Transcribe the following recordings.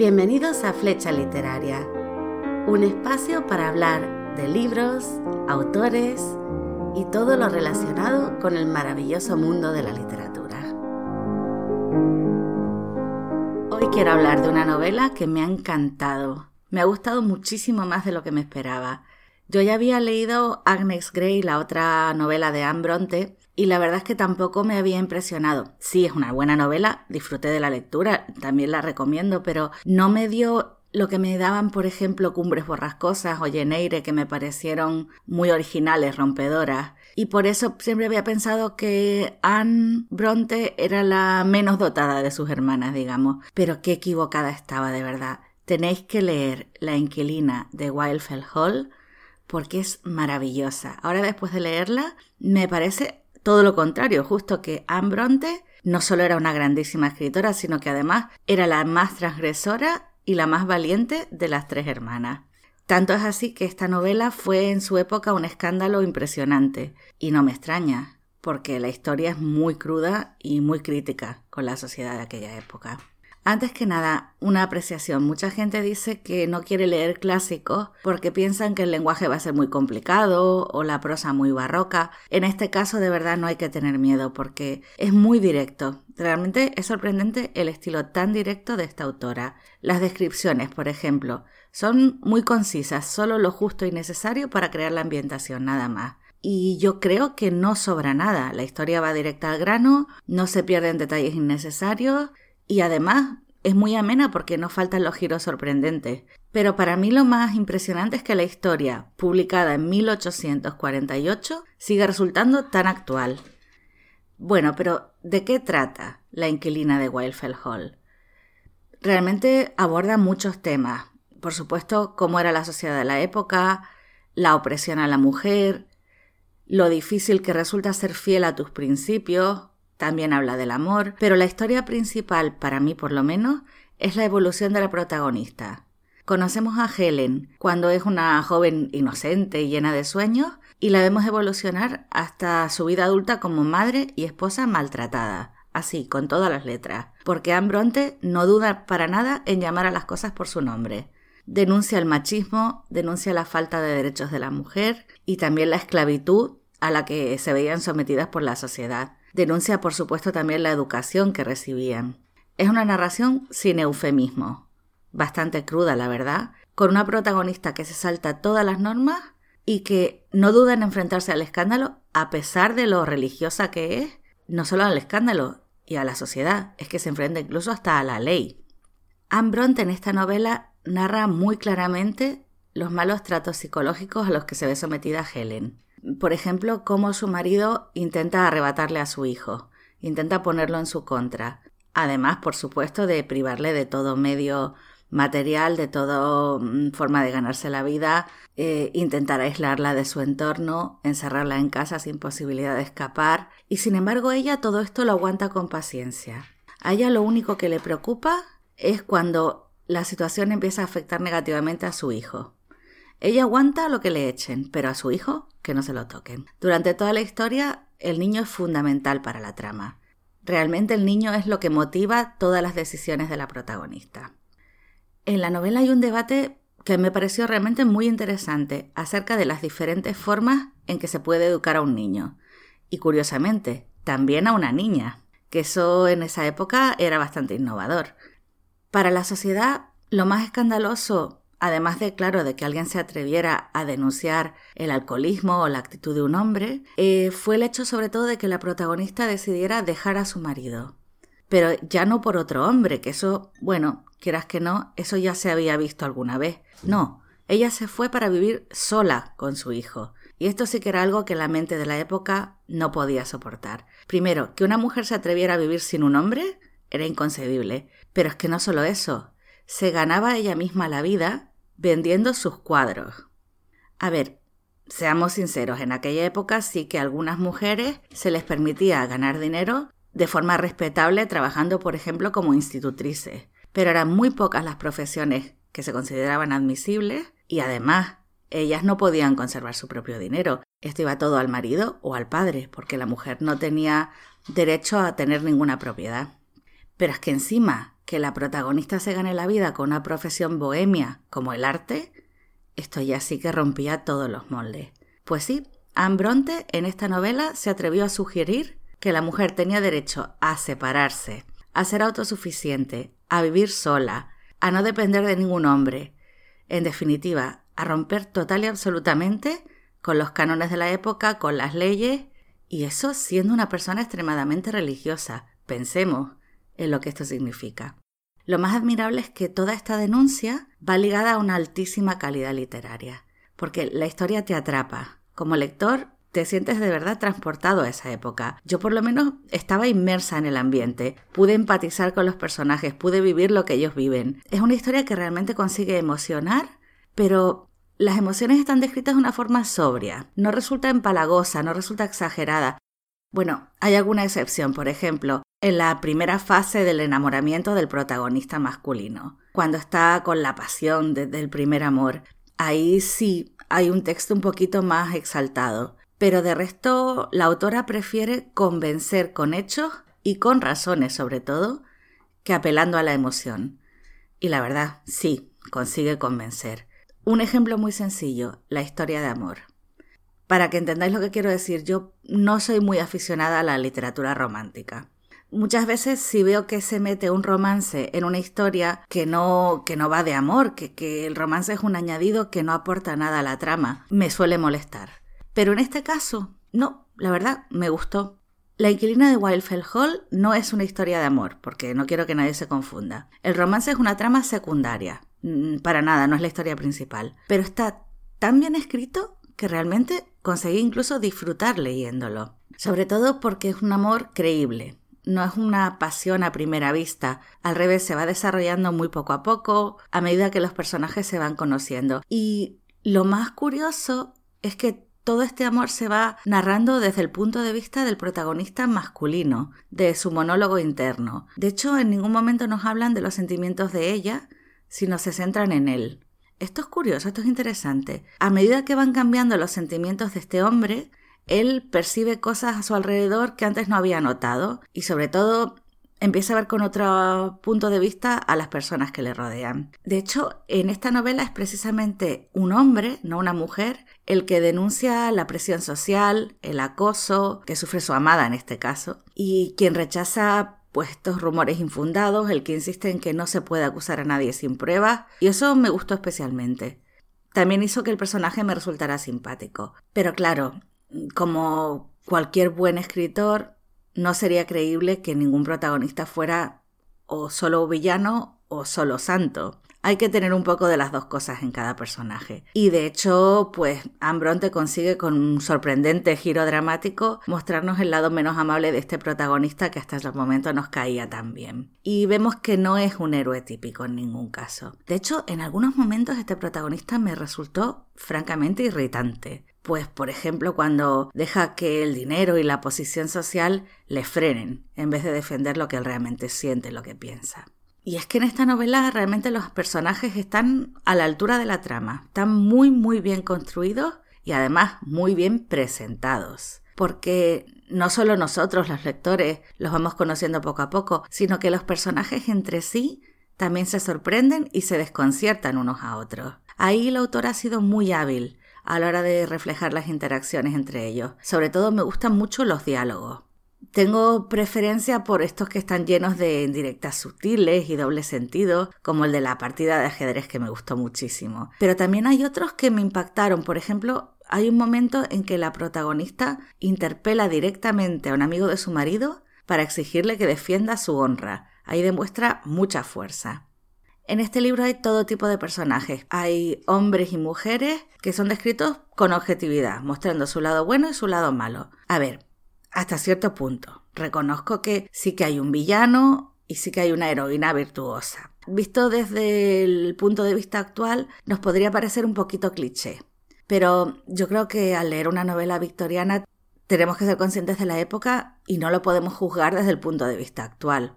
Bienvenidos a Flecha Literaria, un espacio para hablar de libros, autores y todo lo relacionado con el maravilloso mundo de la literatura. Hoy quiero hablar de una novela que me ha encantado. Me ha gustado muchísimo más de lo que me esperaba. Yo ya había leído Agnes Grey, la otra novela de Anne Bronte, y la verdad es que tampoco me había impresionado. Sí, es una buena novela, disfruté de la lectura, también la recomiendo, pero no me dio lo que me daban, por ejemplo, Cumbres Borrascosas o Lleneire, que me parecieron muy originales, rompedoras. Y por eso siempre había pensado que Anne Bronte era la menos dotada de sus hermanas, digamos. Pero qué equivocada estaba de verdad. Tenéis que leer La inquilina de Wildfell Hall porque es maravillosa. Ahora después de leerla, me parece todo lo contrario, justo que Anne Bronte no solo era una grandísima escritora, sino que además era la más transgresora y la más valiente de las tres hermanas. Tanto es así que esta novela fue en su época un escándalo impresionante, y no me extraña, porque la historia es muy cruda y muy crítica con la sociedad de aquella época. Antes que nada, una apreciación. Mucha gente dice que no quiere leer clásicos porque piensan que el lenguaje va a ser muy complicado o la prosa muy barroca. En este caso, de verdad, no hay que tener miedo porque es muy directo. Realmente es sorprendente el estilo tan directo de esta autora. Las descripciones, por ejemplo, son muy concisas, solo lo justo y necesario para crear la ambientación, nada más. Y yo creo que no sobra nada. La historia va directa al grano, no se pierden detalles innecesarios y además es muy amena porque no faltan los giros sorprendentes. Pero para mí lo más impresionante es que la historia, publicada en 1848, sigue resultando tan actual. Bueno, pero ¿de qué trata la inquilina de Wildfell Hall? Realmente aborda muchos temas. Por supuesto, cómo era la sociedad de la época, la opresión a la mujer, lo difícil que resulta ser fiel a tus principios, también habla del amor, pero la historia principal, para mí por lo menos, es la evolución de la protagonista. Conocemos a Helen cuando es una joven inocente y llena de sueños y la vemos evolucionar hasta su vida adulta como madre y esposa maltratada, así, con todas las letras, porque Anne Bronte no duda para nada en llamar a las cosas por su nombre. Denuncia el machismo, denuncia la falta de derechos de la mujer y también la esclavitud a la que se veían sometidas por la sociedad. Denuncia, por supuesto, también la educación que recibían. Es una narración sin eufemismo, bastante cruda, la verdad, con una protagonista que se salta todas las normas y que no duda en enfrentarse al escándalo a pesar de lo religiosa que es, no solo al escándalo y a la sociedad, es que se enfrenta incluso hasta a la ley. Anne Bronte en esta novela narra muy claramente los malos tratos psicológicos a los que se ve sometida Helen. Por ejemplo, cómo su marido intenta arrebatarle a su hijo, intenta ponerlo en su contra. Además, por supuesto, de privarle de todo medio material, de toda mm, forma de ganarse la vida, eh, intentar aislarla de su entorno, encerrarla en casa sin posibilidad de escapar. Y sin embargo, ella todo esto lo aguanta con paciencia. A ella lo único que le preocupa es cuando la situación empieza a afectar negativamente a su hijo. Ella aguanta lo que le echen, pero a su hijo que no se lo toquen. Durante toda la historia, el niño es fundamental para la trama. Realmente el niño es lo que motiva todas las decisiones de la protagonista. En la novela hay un debate que me pareció realmente muy interesante acerca de las diferentes formas en que se puede educar a un niño. Y curiosamente, también a una niña, que eso en esa época era bastante innovador. Para la sociedad, lo más escandaloso Además de, claro, de que alguien se atreviera a denunciar el alcoholismo o la actitud de un hombre, eh, fue el hecho sobre todo de que la protagonista decidiera dejar a su marido. Pero ya no por otro hombre, que eso, bueno, quieras que no, eso ya se había visto alguna vez. No, ella se fue para vivir sola con su hijo. Y esto sí que era algo que la mente de la época no podía soportar. Primero, que una mujer se atreviera a vivir sin un hombre era inconcebible. Pero es que no solo eso, se ganaba ella misma la vida vendiendo sus cuadros. A ver, seamos sinceros, en aquella época sí que a algunas mujeres se les permitía ganar dinero de forma respetable trabajando, por ejemplo, como institutrices, pero eran muy pocas las profesiones que se consideraban admisibles y además ellas no podían conservar su propio dinero. Esto iba todo al marido o al padre, porque la mujer no tenía derecho a tener ninguna propiedad. Pero es que encima que la protagonista se gane la vida con una profesión bohemia como el arte, esto ya sí que rompía todos los moldes. Pues sí, Anne Bronte en esta novela se atrevió a sugerir que la mujer tenía derecho a separarse, a ser autosuficiente, a vivir sola, a no depender de ningún hombre, en definitiva, a romper total y absolutamente con los cánones de la época, con las leyes, y eso siendo una persona extremadamente religiosa. Pensemos en lo que esto significa. Lo más admirable es que toda esta denuncia va ligada a una altísima calidad literaria, porque la historia te atrapa. Como lector, te sientes de verdad transportado a esa época. Yo por lo menos estaba inmersa en el ambiente, pude empatizar con los personajes, pude vivir lo que ellos viven. Es una historia que realmente consigue emocionar, pero las emociones están descritas de una forma sobria, no resulta empalagosa, no resulta exagerada. Bueno, hay alguna excepción, por ejemplo, en la primera fase del enamoramiento del protagonista masculino, cuando está con la pasión desde el primer amor. Ahí sí hay un texto un poquito más exaltado, pero de resto la autora prefiere convencer con hechos y con razones sobre todo que apelando a la emoción. Y la verdad, sí, consigue convencer. Un ejemplo muy sencillo, la historia de amor. Para que entendáis lo que quiero decir, yo no soy muy aficionada a la literatura romántica. Muchas veces si veo que se mete un romance en una historia que no, que no va de amor, que, que el romance es un añadido que no aporta nada a la trama, me suele molestar. Pero en este caso, no, la verdad, me gustó. La inquilina de Wildfell Hall no es una historia de amor, porque no quiero que nadie se confunda. El romance es una trama secundaria. Mm, para nada, no es la historia principal. Pero está tan bien escrito que realmente conseguí incluso disfrutar leyéndolo. Sobre todo porque es un amor creíble, no es una pasión a primera vista, al revés se va desarrollando muy poco a poco a medida que los personajes se van conociendo. Y lo más curioso es que todo este amor se va narrando desde el punto de vista del protagonista masculino, de su monólogo interno. De hecho, en ningún momento nos hablan de los sentimientos de ella, sino se centran en él. Esto es curioso, esto es interesante. A medida que van cambiando los sentimientos de este hombre, él percibe cosas a su alrededor que antes no había notado y sobre todo empieza a ver con otro punto de vista a las personas que le rodean. De hecho, en esta novela es precisamente un hombre, no una mujer, el que denuncia la presión social, el acoso que sufre su amada en este caso, y quien rechaza pues estos rumores infundados, el que insiste en que no se puede acusar a nadie sin pruebas, y eso me gustó especialmente. También hizo que el personaje me resultara simpático. Pero claro, como cualquier buen escritor, no sería creíble que ningún protagonista fuera o solo villano o solo santo. Hay que tener un poco de las dos cosas en cada personaje. Y de hecho, pues Ambronte consigue con un sorprendente giro dramático mostrarnos el lado menos amable de este protagonista que hasta ese momento nos caía tan bien. Y vemos que no es un héroe típico en ningún caso. De hecho, en algunos momentos este protagonista me resultó francamente irritante. Pues, por ejemplo, cuando deja que el dinero y la posición social le frenen, en vez de defender lo que él realmente siente, lo que piensa. Y es que en esta novela realmente los personajes están a la altura de la trama, están muy muy bien construidos y además muy bien presentados. Porque no solo nosotros los lectores los vamos conociendo poco a poco, sino que los personajes entre sí también se sorprenden y se desconciertan unos a otros. Ahí la autora ha sido muy hábil a la hora de reflejar las interacciones entre ellos. Sobre todo me gustan mucho los diálogos. Tengo preferencia por estos que están llenos de indirectas sutiles y doble sentido, como el de la partida de ajedrez que me gustó muchísimo. Pero también hay otros que me impactaron. Por ejemplo, hay un momento en que la protagonista interpela directamente a un amigo de su marido para exigirle que defienda su honra. Ahí demuestra mucha fuerza. En este libro hay todo tipo de personajes. Hay hombres y mujeres que son descritos con objetividad, mostrando su lado bueno y su lado malo. A ver, hasta cierto punto. Reconozco que sí que hay un villano y sí que hay una heroína virtuosa. Visto desde el punto de vista actual, nos podría parecer un poquito cliché. Pero yo creo que al leer una novela victoriana tenemos que ser conscientes de la época y no lo podemos juzgar desde el punto de vista actual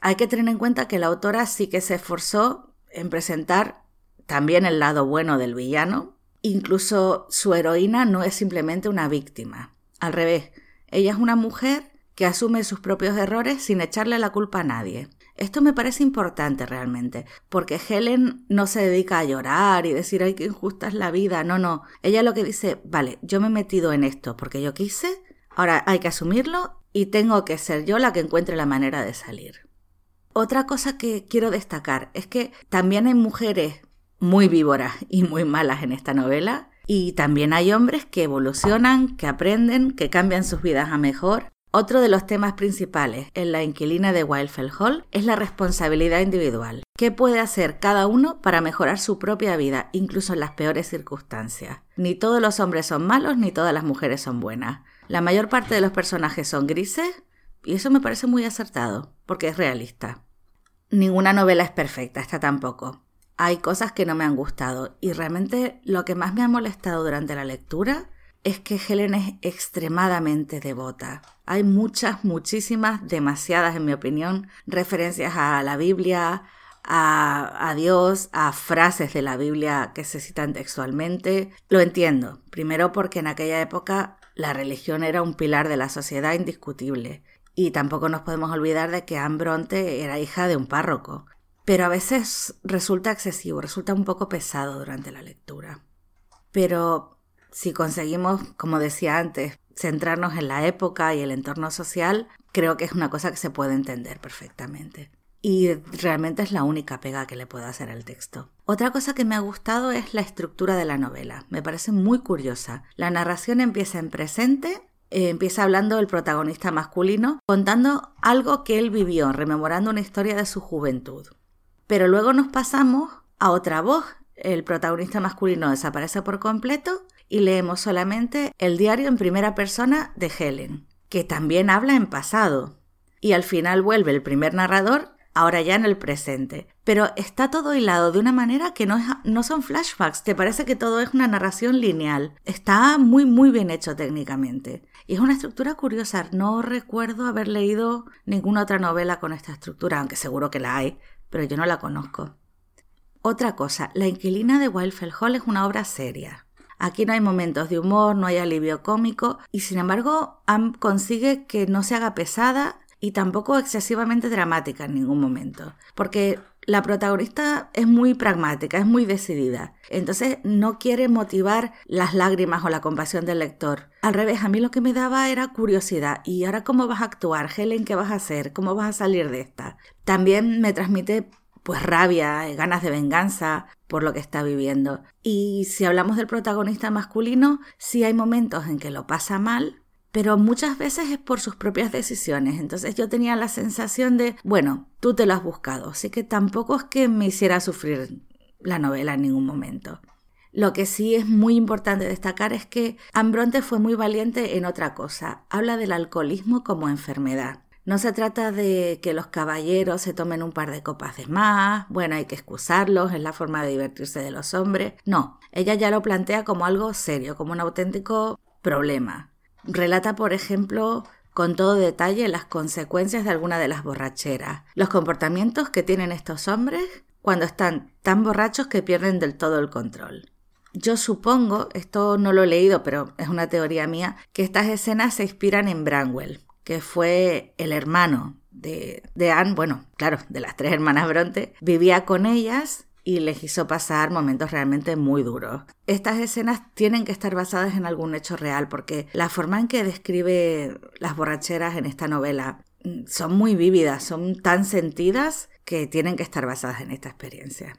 hay que tener en cuenta que la autora sí que se esforzó en presentar también el lado bueno del villano. Incluso su heroína no es simplemente una víctima. Al revés, ella es una mujer que asume sus propios errores sin echarle la culpa a nadie. Esto me parece importante realmente, porque Helen no se dedica a llorar y decir, ay, qué injusta es la vida. No, no. Ella lo que dice, vale, yo me he metido en esto porque yo quise, ahora hay que asumirlo y tengo que ser yo la que encuentre la manera de salir. Otra cosa que quiero destacar es que también hay mujeres muy víboras y muy malas en esta novela y también hay hombres que evolucionan, que aprenden, que cambian sus vidas a mejor. Otro de los temas principales en la inquilina de Wildfell Hall es la responsabilidad individual. ¿Qué puede hacer cada uno para mejorar su propia vida, incluso en las peores circunstancias? Ni todos los hombres son malos, ni todas las mujeres son buenas. La mayor parte de los personajes son grises, y eso me parece muy acertado, porque es realista. Ninguna novela es perfecta, esta tampoco hay cosas que no me han gustado y realmente lo que más me ha molestado durante la lectura es que Helen es extremadamente devota. Hay muchas, muchísimas, demasiadas en mi opinión, referencias a la Biblia, a, Dios, a frases de la Biblia que se citan textualmente. Lo entiendo, primero porque en aquella época la religión era un pilar de la sociedad indiscutible. Y tampoco nos podemos olvidar de que Anne Bronte era hija de un párroco pero a veces resulta excesivo, resulta un poco pesado durante la lectura. Pero si conseguimos, como decía antes, centrarnos en la época y el entorno social, creo que es una cosa que se puede entender perfectamente. Y realmente es la única pega que le puedo hacer al texto. Otra cosa que me ha gustado es la estructura de la novela. Me parece muy curiosa. La narración empieza en presente eh, empieza hablando el protagonista masculino, contando algo que él vivió, rememorando una historia de su juventud. Pero luego nos pasamos a otra voz. El protagonista masculino desaparece por completo y leemos solamente el diario en primera persona de Helen, que también habla en pasado. Y al final vuelve el primer narrador, ahora ya en el presente. Pero está todo hilado de una manera que no, son flashbacks, te parece que todo es una narración lineal. Está muy muy bien hecho técnicamente. Y es una estructura curiosa, no recuerdo haber leído ninguna otra novela con esta estructura, aunque seguro que la hay, pero yo no la conozco. Otra cosa, La inquilina de Wildfell Hall es una obra seria. Aquí no hay momentos de humor, no hay alivio cómico y sin embargo Am consigue que no se haga pesada y tampoco excesivamente dramática en ningún momento, porque la protagonista es muy pragmática, es muy decidida. Entonces no quiere motivar las lágrimas o la compasión del lector. Al revés, a mí lo que me daba era curiosidad. ¿Y ahora cómo vas a actuar? Helen, ¿qué vas a hacer? ¿Cómo vas a salir de esta? También me transmite pues rabia, eh, ganas de venganza por lo que está viviendo. Y si hablamos del protagonista masculino, sí hay momentos en que lo pasa mal, pero muchas veces es por sus propias decisiones. Entonces yo tenía la sensación de, bueno, tú te lo has buscado, así que tampoco es que me hiciera sufrir la novela en ningún momento. Lo que sí es muy importante destacar es que Ambronte fue muy valiente en otra cosa. Habla del alcoholismo como enfermedad. No se trata de que los caballeros se tomen un par de copas de más, bueno, hay que excusarlos, es la forma de divertirse de los hombres. No, ella ya lo plantea como algo serio, como un auténtico problema. Relata, por ejemplo, con todo detalle las consecuencias de alguna de las borracheras, los comportamientos que tienen estos hombres cuando están tan borrachos que pierden del todo el control. Yo supongo, esto no lo he leído, pero es una teoría mía, que estas escenas se inspiran en Branwell, que fue el hermano de, de Anne, bueno, claro, de las tres hermanas Bronte, vivía con ellas y les hizo pasar momentos realmente muy duros. Estas escenas tienen que estar basadas en algún hecho real porque la forma en que describe las borracheras en esta novela mm, son muy vívidas, son tan sentidas que tienen que estar basadas en esta experiencia.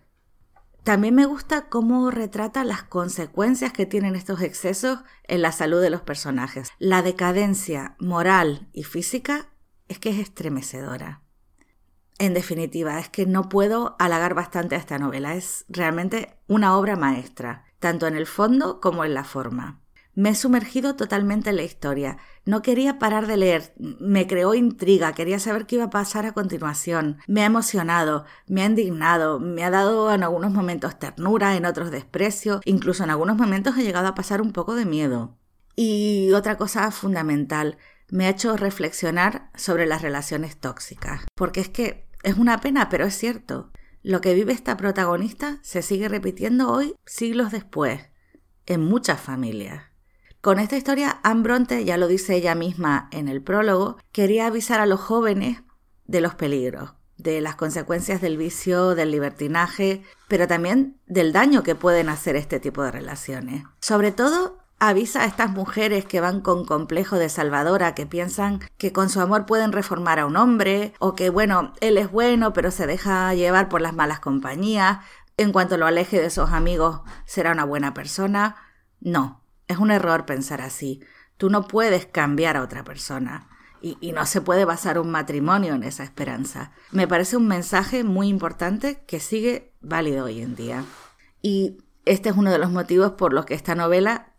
También me gusta cómo retrata las consecuencias que tienen estos excesos en la salud de los personajes. La decadencia moral y física es que es estremecedora. En definitiva, es que no puedo halagar bastante a esta novela. Es realmente una obra maestra, tanto en el fondo como en la forma. Me he sumergido totalmente en la historia. No quería parar de leer. Me creó intriga. Quería saber qué iba a pasar a continuación. Me ha emocionado, me ha indignado, me ha dado en algunos momentos ternura, en otros desprecio. Incluso en algunos momentos he llegado a pasar un poco de miedo. Y otra cosa fundamental, me ha hecho reflexionar sobre las relaciones tóxicas. Porque es que es una pena, pero es cierto. Lo que vive esta protagonista se sigue repitiendo hoy, siglos después, en muchas familias. Con esta historia, Ambronte, ya lo dice ella misma en el prólogo, quería avisar a los jóvenes de los peligros, de las consecuencias del vicio, del libertinaje, pero también del daño que pueden hacer este tipo de relaciones. Sobre todo, avisa a estas mujeres que van con complejo de salvadora, que piensan que con su amor pueden reformar a un hombre, o que bueno, él es bueno, pero se deja llevar por las malas compañías, en cuanto lo aleje de sus amigos será una buena persona. No, es un error pensar así. Tú no puedes cambiar a otra persona. Y, no se puede basar un matrimonio en esa esperanza. Me parece un mensaje muy importante que sigue válido hoy en día. Y este es uno de los motivos por los que esta novela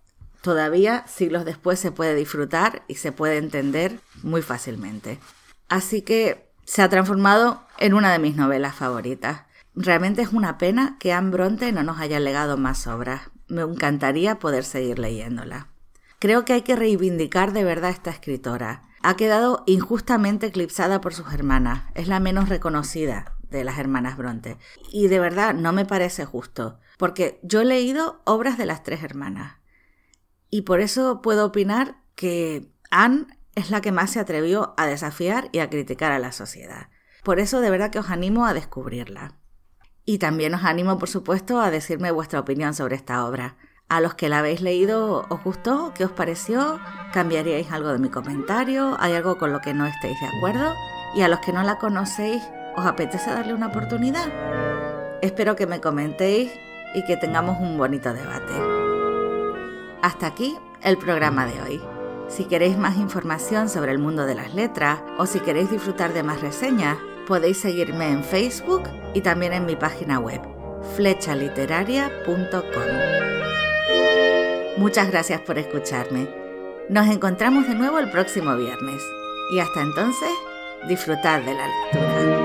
todavía, siglos después, se puede disfrutar y se puede entender muy fácilmente. Así que se ha transformado en una de mis novelas favoritas. Realmente es una pena que Anne Bronte no nos haya legado más obras. Me encantaría poder seguir leyéndola. Creo que hay que reivindicar de verdad a esta escritora. Ha quedado injustamente eclipsada por sus hermanas. Es la menos reconocida de las hermanas Bronte. Y de verdad no me parece justo, porque yo he leído obras de las tres hermanas. Y por eso puedo opinar que Anne es la que más se atrevió a desafiar y a criticar a la sociedad. Por eso de verdad que os animo a descubrirla. Y también os animo, por supuesto, a decirme vuestra opinión sobre esta obra. A los que la habéis leído, ¿os gustó? ¿Qué os pareció? ¿Cambiaríais algo de mi comentario? ¿Hay algo con lo que no estéis de acuerdo? Y a los que no la conocéis, ¿os apetece darle una oportunidad? Espero que me comentéis y que tengamos un bonito debate. Hasta aquí el programa de hoy. Si queréis más información sobre el mundo de las letras o si queréis disfrutar de más reseñas, podéis seguirme en Facebook y también en mi página web, flechaliteraria.com. Muchas gracias por escucharme. Nos encontramos de nuevo el próximo viernes y hasta entonces, disfrutad de la lectura.